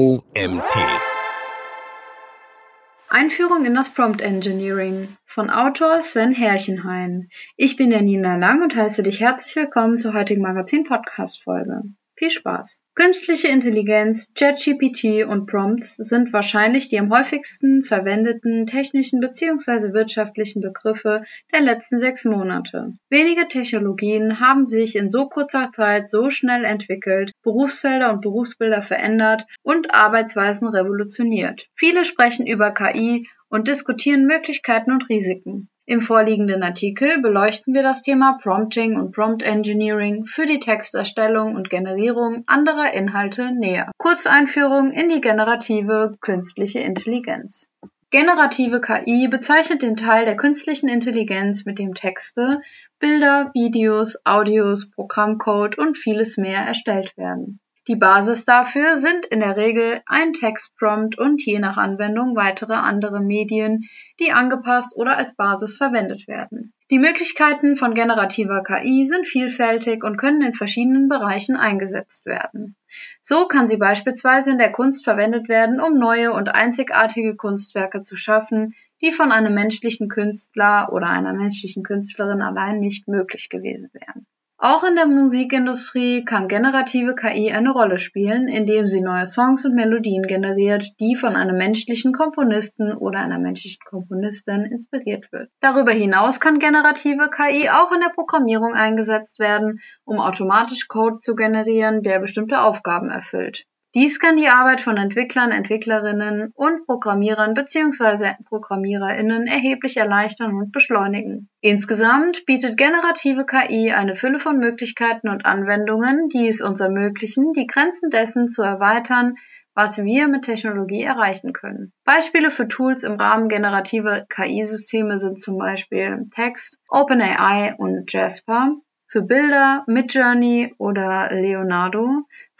OMT. Einführung in das Prompt Engineering von Autor Sven Herrchenhain. Ich bin Janina Lang und heiße dich herzlich willkommen zur heutigen Magazin-Podcast-Folge. Viel Spaß! Künstliche Intelligenz, ChatGPT und Prompts sind wahrscheinlich die am häufigsten verwendeten technischen bzw. wirtschaftlichen Begriffe der letzten sechs Monate. Wenige Technologien haben sich in so kurzer Zeit so schnell entwickelt, Berufsfelder und Berufsbilder verändert und Arbeitsweisen revolutioniert. Viele sprechen über KI und diskutieren Möglichkeiten und Risiken. Im vorliegenden Artikel beleuchten wir das Thema Prompting und Prompt Engineering für die Texterstellung und Generierung anderer Inhalte näher. Kurzeinführung in die generative künstliche Intelligenz. Generative KI bezeichnet den Teil der künstlichen Intelligenz, mit dem Texte, Bilder, Videos, Audios, Programmcode und vieles mehr erstellt werden. Die Basis dafür sind in der Regel ein Textprompt und je nach Anwendung weitere andere Medien, die angepasst oder als Basis verwendet werden. Die Möglichkeiten von generativer KI sind vielfältig und können in verschiedenen Bereichen eingesetzt werden. So kann sie beispielsweise in der Kunst verwendet werden, um neue und einzigartige Kunstwerke zu schaffen, die von einem menschlichen Künstler oder einer menschlichen Künstlerin allein nicht möglich gewesen wären. Auch in der Musikindustrie kann generative KI eine Rolle spielen, indem sie neue Songs und Melodien generiert, die von einem menschlichen Komponisten oder einer menschlichen Komponistin inspiriert wird. Darüber hinaus kann generative KI auch in der Programmierung eingesetzt werden, um automatisch Code zu generieren, der bestimmte Aufgaben erfüllt. Dies kann die Arbeit von Entwicklern, Entwicklerinnen und Programmierern bzw. Programmiererinnen erheblich erleichtern und beschleunigen. Insgesamt bietet generative KI eine Fülle von Möglichkeiten und Anwendungen, die es uns ermöglichen, die Grenzen dessen zu erweitern, was wir mit Technologie erreichen können. Beispiele für Tools im Rahmen generativer KI-Systeme sind zum Beispiel Text, OpenAI und Jasper, für Bilder Midjourney oder Leonardo,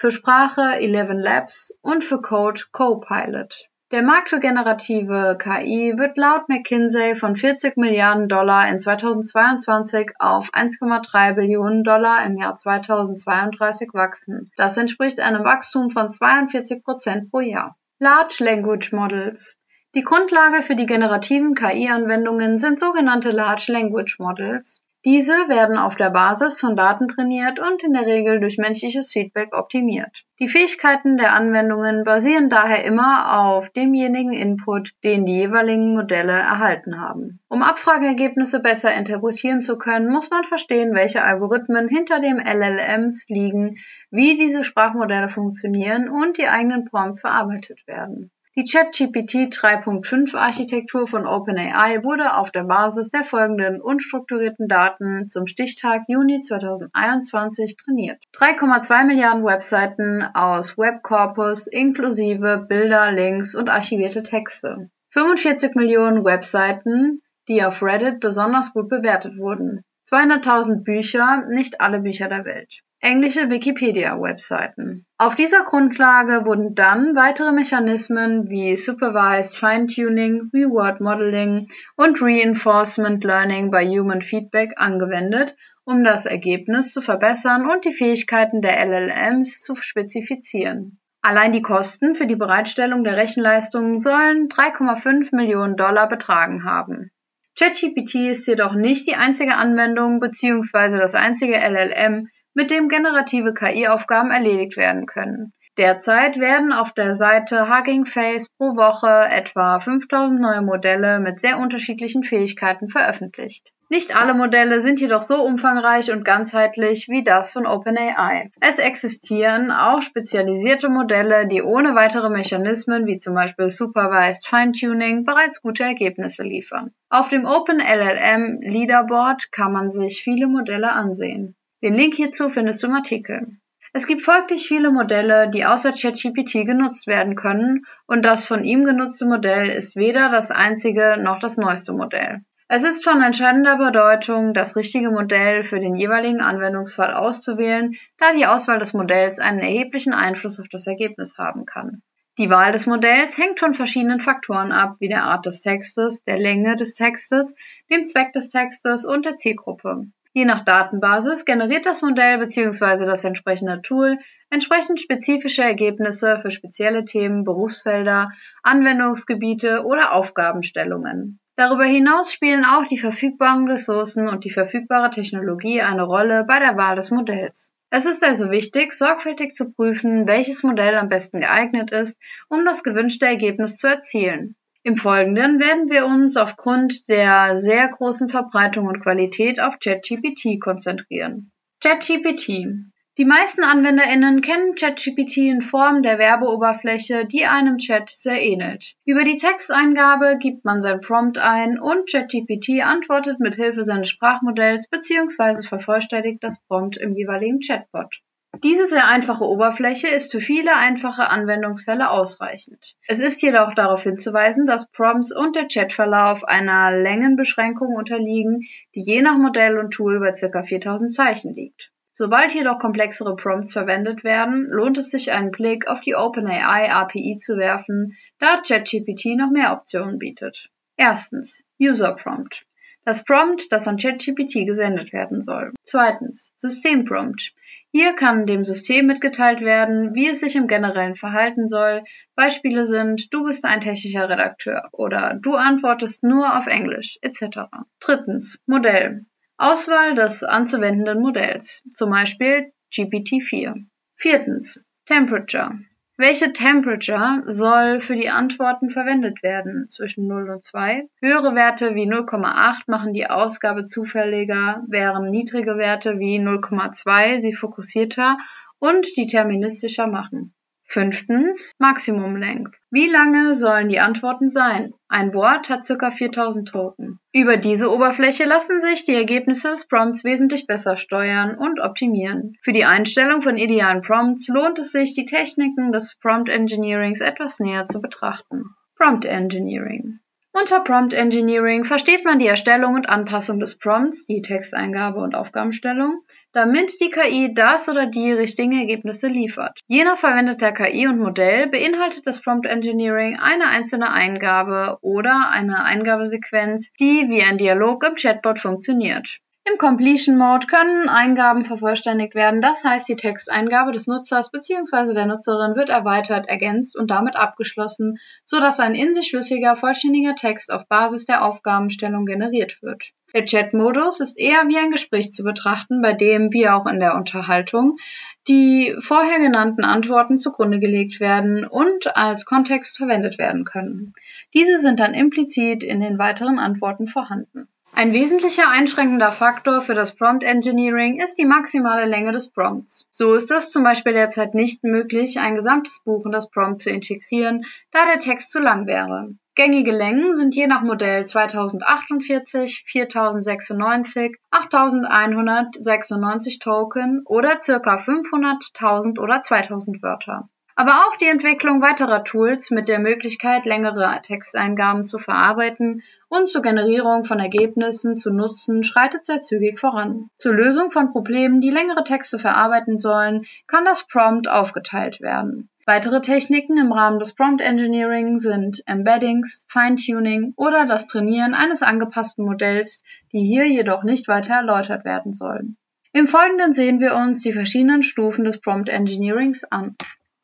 für Sprache Eleven Labs und für Code Copilot. Der Markt für generative KI wird laut McKinsey von 40 Milliarden Dollar in 2022 auf 1,3 Billionen Dollar im Jahr 2032 wachsen. Das entspricht einem Wachstum von 42 Prozent pro Jahr. Large Language Models. Die Grundlage für die generativen KI-Anwendungen sind sogenannte Large Language Models. Diese werden auf der Basis von Daten trainiert und in der Regel durch menschliches Feedback optimiert. Die Fähigkeiten der Anwendungen basieren daher immer auf demjenigen Input, den die jeweiligen Modelle erhalten haben. Um Abfrageergebnisse besser interpretieren zu können, muss man verstehen, welche Algorithmen hinter dem LLMs liegen, wie diese Sprachmodelle funktionieren und die eigenen Prompts verarbeitet werden. Die ChatGPT 3.5 Architektur von OpenAI wurde auf der Basis der folgenden unstrukturierten Daten zum Stichtag Juni 2021 trainiert. 3,2 Milliarden Webseiten aus Webcorpus inklusive Bilder, Links und archivierte Texte. 45 Millionen Webseiten, die auf Reddit besonders gut bewertet wurden. 200.000 Bücher, nicht alle Bücher der Welt englische Wikipedia-Webseiten. Auf dieser Grundlage wurden dann weitere Mechanismen wie Supervised Fine-Tuning, Reward Modeling und Reinforcement Learning by Human Feedback angewendet, um das Ergebnis zu verbessern und die Fähigkeiten der LLMs zu spezifizieren. Allein die Kosten für die Bereitstellung der Rechenleistungen sollen 3,5 Millionen Dollar betragen haben. ChatGPT ist jedoch nicht die einzige Anwendung bzw. das einzige LLM, mit dem generative KI-Aufgaben erledigt werden können. Derzeit werden auf der Seite Hugging Face pro Woche etwa 5000 neue Modelle mit sehr unterschiedlichen Fähigkeiten veröffentlicht. Nicht alle Modelle sind jedoch so umfangreich und ganzheitlich wie das von OpenAI. Es existieren auch spezialisierte Modelle, die ohne weitere Mechanismen wie zum Beispiel Supervised Fine-Tuning bereits gute Ergebnisse liefern. Auf dem OpenLLM Leaderboard kann man sich viele Modelle ansehen. Den Link hierzu findest du im Artikel. Es gibt folglich viele Modelle, die außer ChatGPT genutzt werden können, und das von ihm genutzte Modell ist weder das einzige noch das neueste Modell. Es ist von entscheidender Bedeutung, das richtige Modell für den jeweiligen Anwendungsfall auszuwählen, da die Auswahl des Modells einen erheblichen Einfluss auf das Ergebnis haben kann. Die Wahl des Modells hängt von verschiedenen Faktoren ab, wie der Art des Textes, der Länge des Textes, dem Zweck des Textes und der Zielgruppe. Je nach Datenbasis generiert das Modell bzw. das entsprechende Tool entsprechend spezifische Ergebnisse für spezielle Themen, Berufsfelder, Anwendungsgebiete oder Aufgabenstellungen. Darüber hinaus spielen auch die verfügbaren Ressourcen und die verfügbare Technologie eine Rolle bei der Wahl des Modells. Es ist also wichtig, sorgfältig zu prüfen, welches Modell am besten geeignet ist, um das gewünschte Ergebnis zu erzielen. Im Folgenden werden wir uns aufgrund der sehr großen Verbreitung und Qualität auf ChatGPT konzentrieren. ChatGPT die meisten AnwenderInnen kennen ChatGPT in Form der Werbeoberfläche, die einem Chat sehr ähnelt. Über die Texteingabe gibt man sein Prompt ein und ChatGPT antwortet mit Hilfe seines Sprachmodells bzw. vervollständigt das Prompt im jeweiligen Chatbot. Diese sehr einfache Oberfläche ist für viele einfache Anwendungsfälle ausreichend. Es ist jedoch darauf hinzuweisen, dass Prompts und der Chatverlauf einer Längenbeschränkung unterliegen, die je nach Modell und Tool bei ca. 4000 Zeichen liegt. Sobald jedoch komplexere Prompts verwendet werden, lohnt es sich einen Blick auf die OpenAI API zu werfen, da ChatGPT noch mehr Optionen bietet. Erstens User Prompt. Das Prompt, das an ChatGPT gesendet werden soll. Zweitens System Prompt. Hier kann dem System mitgeteilt werden, wie es sich im Generellen verhalten soll. Beispiele sind, du bist ein technischer Redakteur oder du antwortest nur auf Englisch etc. Drittens Modell. Auswahl des anzuwendenden Modells, zum Beispiel GPT-4. Viertens. Temperature. Welche Temperature soll für die Antworten verwendet werden? Zwischen 0 und 2. Höhere Werte wie 0,8 machen die Ausgabe zufälliger, während niedrige Werte wie 0,2 sie fokussierter und deterministischer machen. Fünftens, Maximum Length. Wie lange sollen die Antworten sein? Ein Wort hat ca. 4000 Token. Über diese Oberfläche lassen sich die Ergebnisse des Prompts wesentlich besser steuern und optimieren. Für die Einstellung von idealen Prompts lohnt es sich, die Techniken des Prompt Engineerings etwas näher zu betrachten. Prompt Engineering. Unter Prompt Engineering versteht man die Erstellung und Anpassung des Prompts, die Texteingabe und Aufgabenstellung, damit die KI das oder die richtigen Ergebnisse liefert. Je nach verwendeter KI und Modell beinhaltet das Prompt Engineering eine einzelne Eingabe oder eine Eingabesequenz, die wie ein Dialog im Chatbot funktioniert. Im Completion Mode können Eingaben vervollständigt werden, das heißt die Texteingabe des Nutzers bzw. der Nutzerin wird erweitert, ergänzt und damit abgeschlossen, sodass ein in sich schlüssiger, vollständiger Text auf Basis der Aufgabenstellung generiert wird. Der Chat-Modus ist eher wie ein Gespräch zu betrachten, bei dem, wie auch in der Unterhaltung, die vorher genannten Antworten zugrunde gelegt werden und als Kontext verwendet werden können. Diese sind dann implizit in den weiteren Antworten vorhanden. Ein wesentlicher einschränkender Faktor für das Prompt Engineering ist die maximale Länge des Prompts. So ist es zum Beispiel derzeit nicht möglich, ein gesamtes Buch in das Prompt zu integrieren, da der Text zu lang wäre. Gängige Längen sind je nach Modell 2048, 4096, 8196 Token oder ca. 500, 1000 oder 2000 Wörter. Aber auch die Entwicklung weiterer Tools mit der Möglichkeit, längere Texteingaben zu verarbeiten und zur Generierung von Ergebnissen zu nutzen, schreitet sehr zügig voran. Zur Lösung von Problemen, die längere Texte verarbeiten sollen, kann das Prompt aufgeteilt werden. Weitere Techniken im Rahmen des Prompt Engineering sind Embeddings, Feintuning oder das Trainieren eines angepassten Modells, die hier jedoch nicht weiter erläutert werden sollen. Im Folgenden sehen wir uns die verschiedenen Stufen des Prompt Engineerings an.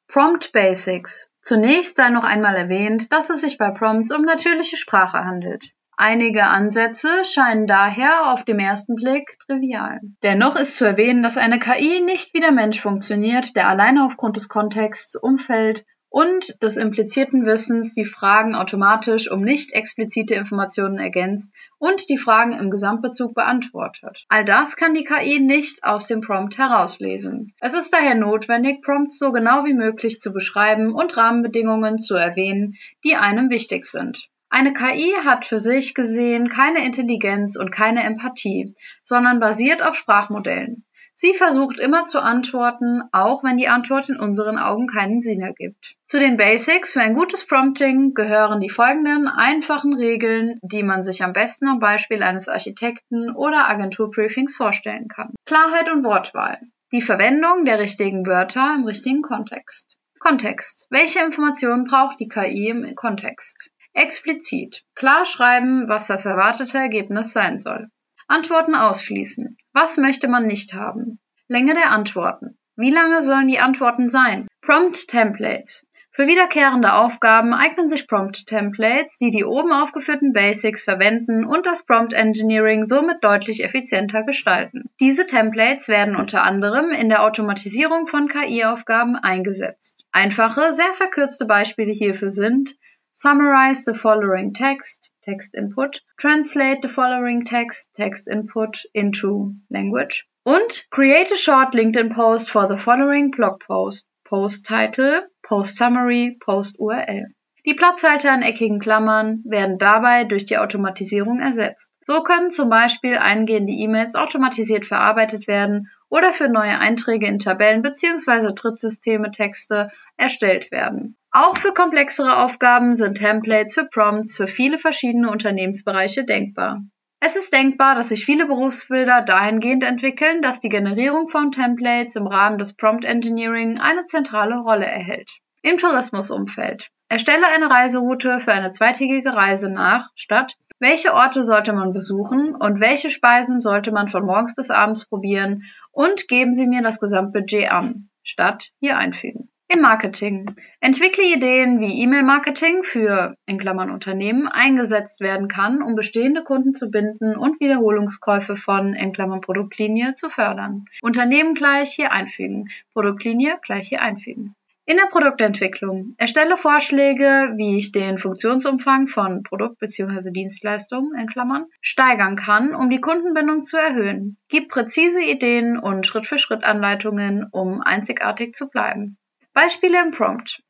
Prompt Basics. Zunächst sei noch einmal erwähnt, dass es sich bei Prompts um natürliche Sprache handelt. Einige Ansätze scheinen daher auf dem ersten Blick trivial. Dennoch ist zu erwähnen, dass eine KI nicht wie der Mensch funktioniert, der alleine aufgrund des Kontexts, Umfeld und des implizierten Wissens die Fragen automatisch um nicht explizite Informationen ergänzt und die Fragen im Gesamtbezug beantwortet. All das kann die KI nicht aus dem Prompt herauslesen. Es ist daher notwendig, Prompts so genau wie möglich zu beschreiben und Rahmenbedingungen zu erwähnen, die einem wichtig sind. Eine KI hat für sich gesehen keine Intelligenz und keine Empathie, sondern basiert auf Sprachmodellen. Sie versucht immer zu antworten, auch wenn die Antwort in unseren Augen keinen Sinn ergibt. Zu den Basics für ein gutes Prompting gehören die folgenden einfachen Regeln, die man sich am besten am Beispiel eines Architekten oder Agenturbriefings vorstellen kann. Klarheit und Wortwahl. Die Verwendung der richtigen Wörter im richtigen Kontext. Kontext. Welche Informationen braucht die KI im Kontext? Explizit. Klar schreiben, was das erwartete Ergebnis sein soll. Antworten ausschließen. Was möchte man nicht haben? Länge der Antworten. Wie lange sollen die Antworten sein? Prompt Templates. Für wiederkehrende Aufgaben eignen sich Prompt-Templates, die die oben aufgeführten Basics verwenden und das Prompt-Engineering somit deutlich effizienter gestalten. Diese Templates werden unter anderem in der Automatisierung von KI-Aufgaben eingesetzt. Einfache, sehr verkürzte Beispiele hierfür sind Summarize the following text, Text Input, Translate the following text, Text Input into Language und Create a short LinkedIn post for the following blog post, Post Title, Post Summary, Post URL. Die Platzhalter in eckigen Klammern werden dabei durch die Automatisierung ersetzt. So können zum Beispiel eingehende E-Mails automatisiert verarbeitet werden oder für neue Einträge in Tabellen bzw. Drittsysteme Texte erstellt werden. Auch für komplexere Aufgaben sind Templates für Prompts für viele verschiedene Unternehmensbereiche denkbar. Es ist denkbar, dass sich viele Berufsbilder dahingehend entwickeln, dass die Generierung von Templates im Rahmen des Prompt Engineering eine zentrale Rolle erhält. Im Tourismusumfeld. Erstelle eine Reiseroute für eine zweitägige Reise nach Stadt. Welche Orte sollte man besuchen und welche Speisen sollte man von morgens bis abends probieren und geben Sie mir das Gesamtbudget an. Stadt hier einfügen. Im Marketing. Entwickle Ideen, wie E-Mail-Marketing für in Klammern Unternehmen eingesetzt werden kann, um bestehende Kunden zu binden und Wiederholungskäufe von in Klammern Produktlinie zu fördern. Unternehmen gleich hier einfügen. Produktlinie gleich hier einfügen. In der Produktentwicklung. Erstelle Vorschläge, wie ich den Funktionsumfang von Produkt bzw. Dienstleistung in Klammern steigern kann, um die Kundenbindung zu erhöhen. Gib präzise Ideen und Schritt-für-Schritt-Anleitungen, um einzigartig zu bleiben. Beispiele im Prompt.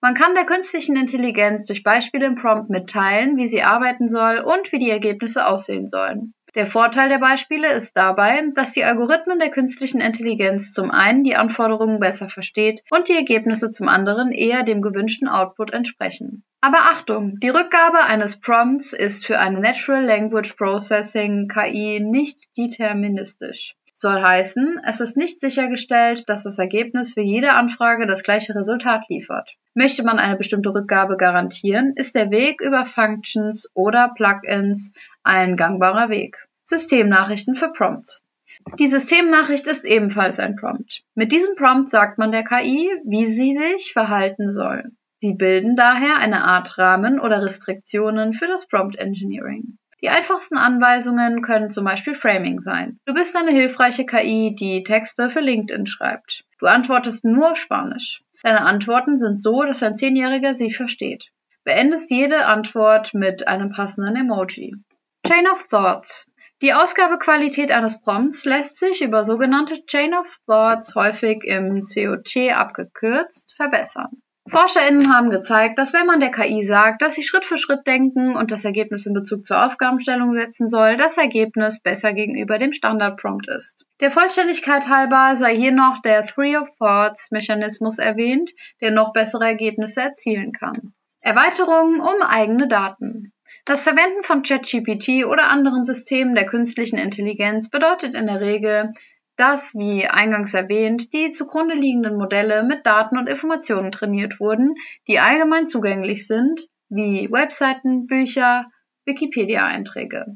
Man kann der künstlichen Intelligenz durch Beispiele im Prompt mitteilen, wie sie arbeiten soll und wie die Ergebnisse aussehen sollen. Der Vorteil der Beispiele ist dabei, dass die Algorithmen der künstlichen Intelligenz zum einen die Anforderungen besser versteht und die Ergebnisse zum anderen eher dem gewünschten Output entsprechen. Aber Achtung, die Rückgabe eines Prompts ist für eine Natural Language Processing KI nicht deterministisch. Soll heißen, es ist nicht sichergestellt, dass das Ergebnis für jede Anfrage das gleiche Resultat liefert. Möchte man eine bestimmte Rückgabe garantieren, ist der Weg über Functions oder Plugins ein gangbarer Weg. Systemnachrichten für Prompts. Die Systemnachricht ist ebenfalls ein Prompt. Mit diesem Prompt sagt man der KI, wie sie sich verhalten soll. Sie bilden daher eine Art Rahmen oder Restriktionen für das Prompt Engineering. Die einfachsten Anweisungen können zum Beispiel Framing sein. Du bist eine hilfreiche KI, die Texte für LinkedIn schreibt. Du antwortest nur auf Spanisch. Deine Antworten sind so, dass ein Zehnjähriger sie versteht. Beendest jede Antwort mit einem passenden Emoji. Chain of Thoughts. Die Ausgabequalität eines Prompts lässt sich über sogenannte Chain of Thoughts häufig im COT abgekürzt verbessern. ForscherInnen haben gezeigt, dass wenn man der KI sagt, dass sie Schritt für Schritt denken und das Ergebnis in Bezug zur Aufgabenstellung setzen soll, das Ergebnis besser gegenüber dem Standard-Prompt ist. Der Vollständigkeit halber sei hier noch der Three of Thoughts Mechanismus erwähnt, der noch bessere Ergebnisse erzielen kann. Erweiterungen um eigene Daten. Das Verwenden von ChatGPT oder anderen Systemen der künstlichen Intelligenz bedeutet in der Regel, dass, wie eingangs erwähnt, die zugrunde liegenden Modelle mit Daten und Informationen trainiert wurden, die allgemein zugänglich sind, wie Webseiten, Bücher, Wikipedia-Einträge.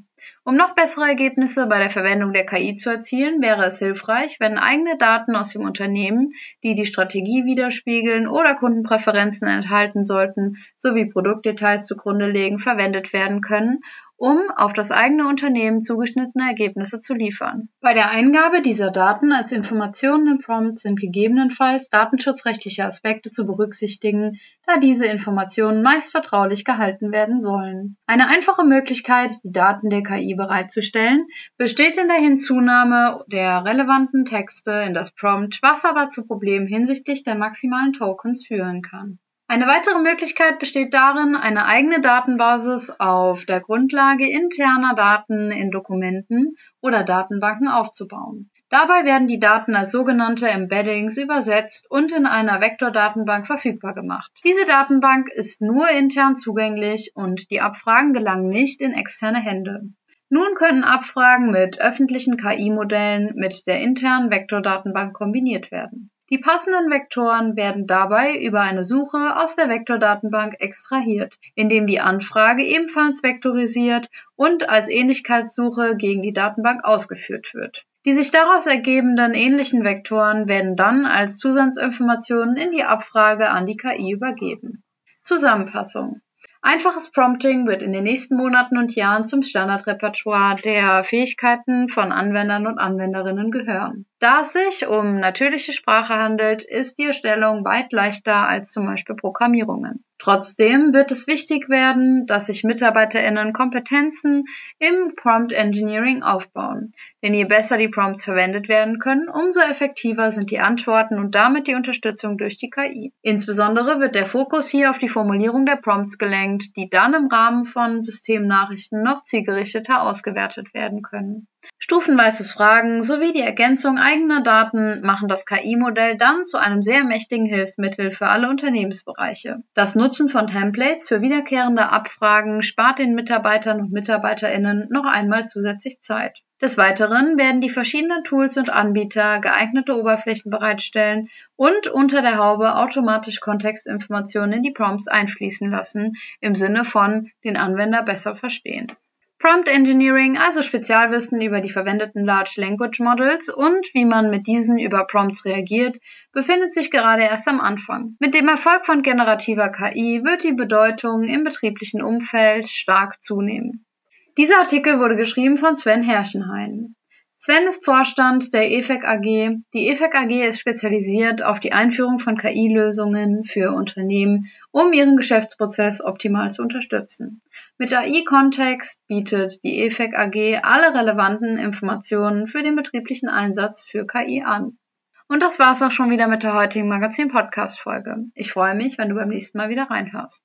Um noch bessere Ergebnisse bei der Verwendung der KI zu erzielen, wäre es hilfreich, wenn eigene Daten aus dem Unternehmen, die die Strategie widerspiegeln oder Kundenpräferenzen enthalten sollten, sowie Produktdetails zugrunde legen, verwendet werden können, um auf das eigene Unternehmen zugeschnittene Ergebnisse zu liefern. Bei der Eingabe dieser Daten als Informationen im Prompt sind gegebenenfalls datenschutzrechtliche Aspekte zu berücksichtigen, da diese Informationen meist vertraulich gehalten werden sollen. Eine einfache Möglichkeit, die Daten der KI bereitzustellen, besteht in der Hinzunahme der relevanten Texte in das Prompt, was aber zu Problemen hinsichtlich der maximalen Tokens führen kann. Eine weitere Möglichkeit besteht darin, eine eigene Datenbasis auf der Grundlage interner Daten in Dokumenten oder Datenbanken aufzubauen. Dabei werden die Daten als sogenannte Embeddings übersetzt und in einer Vektordatenbank verfügbar gemacht. Diese Datenbank ist nur intern zugänglich und die Abfragen gelangen nicht in externe Hände. Nun können Abfragen mit öffentlichen KI-Modellen mit der internen Vektordatenbank kombiniert werden. Die passenden Vektoren werden dabei über eine Suche aus der Vektordatenbank extrahiert, indem die Anfrage ebenfalls vektorisiert und als Ähnlichkeitssuche gegen die Datenbank ausgeführt wird. Die sich daraus ergebenden ähnlichen Vektoren werden dann als Zusatzinformationen in die Abfrage an die KI übergeben. Zusammenfassung Einfaches Prompting wird in den nächsten Monaten und Jahren zum Standardrepertoire der Fähigkeiten von Anwendern und Anwenderinnen gehören. Da es sich um natürliche Sprache handelt, ist die Erstellung weit leichter als zum Beispiel Programmierungen. Trotzdem wird es wichtig werden, dass sich MitarbeiterInnen Kompetenzen im Prompt Engineering aufbauen. Denn je besser die Prompts verwendet werden können, umso effektiver sind die Antworten und damit die Unterstützung durch die KI. Insbesondere wird der Fokus hier auf die Formulierung der Prompts gelenkt, die dann im Rahmen von Systemnachrichten noch zielgerichteter ausgewertet werden können. Stufenweises Fragen sowie die Ergänzung eigener Daten machen das KI-Modell dann zu einem sehr mächtigen Hilfsmittel für alle Unternehmensbereiche. Das Nutzen von Templates für wiederkehrende Abfragen spart den Mitarbeitern und Mitarbeiterinnen noch einmal zusätzlich Zeit. Des Weiteren werden die verschiedenen Tools und Anbieter geeignete Oberflächen bereitstellen und unter der Haube automatisch Kontextinformationen in die Prompts einfließen lassen, im Sinne von den Anwender besser verstehen. Prompt Engineering, also Spezialwissen über die verwendeten Large Language Models und wie man mit diesen über Prompts reagiert, befindet sich gerade erst am Anfang. Mit dem Erfolg von generativer KI wird die Bedeutung im betrieblichen Umfeld stark zunehmen. Dieser Artikel wurde geschrieben von Sven Herrchenhain. Sven ist Vorstand der EFEC AG. Die EFEC AG ist spezialisiert auf die Einführung von KI-Lösungen für Unternehmen, um ihren Geschäftsprozess optimal zu unterstützen. Mit AI-Kontext bietet die EFEC AG alle relevanten Informationen für den betrieblichen Einsatz für KI an. Und das war's auch schon wieder mit der heutigen Magazin-Podcast-Folge. Ich freue mich, wenn du beim nächsten Mal wieder reinhörst.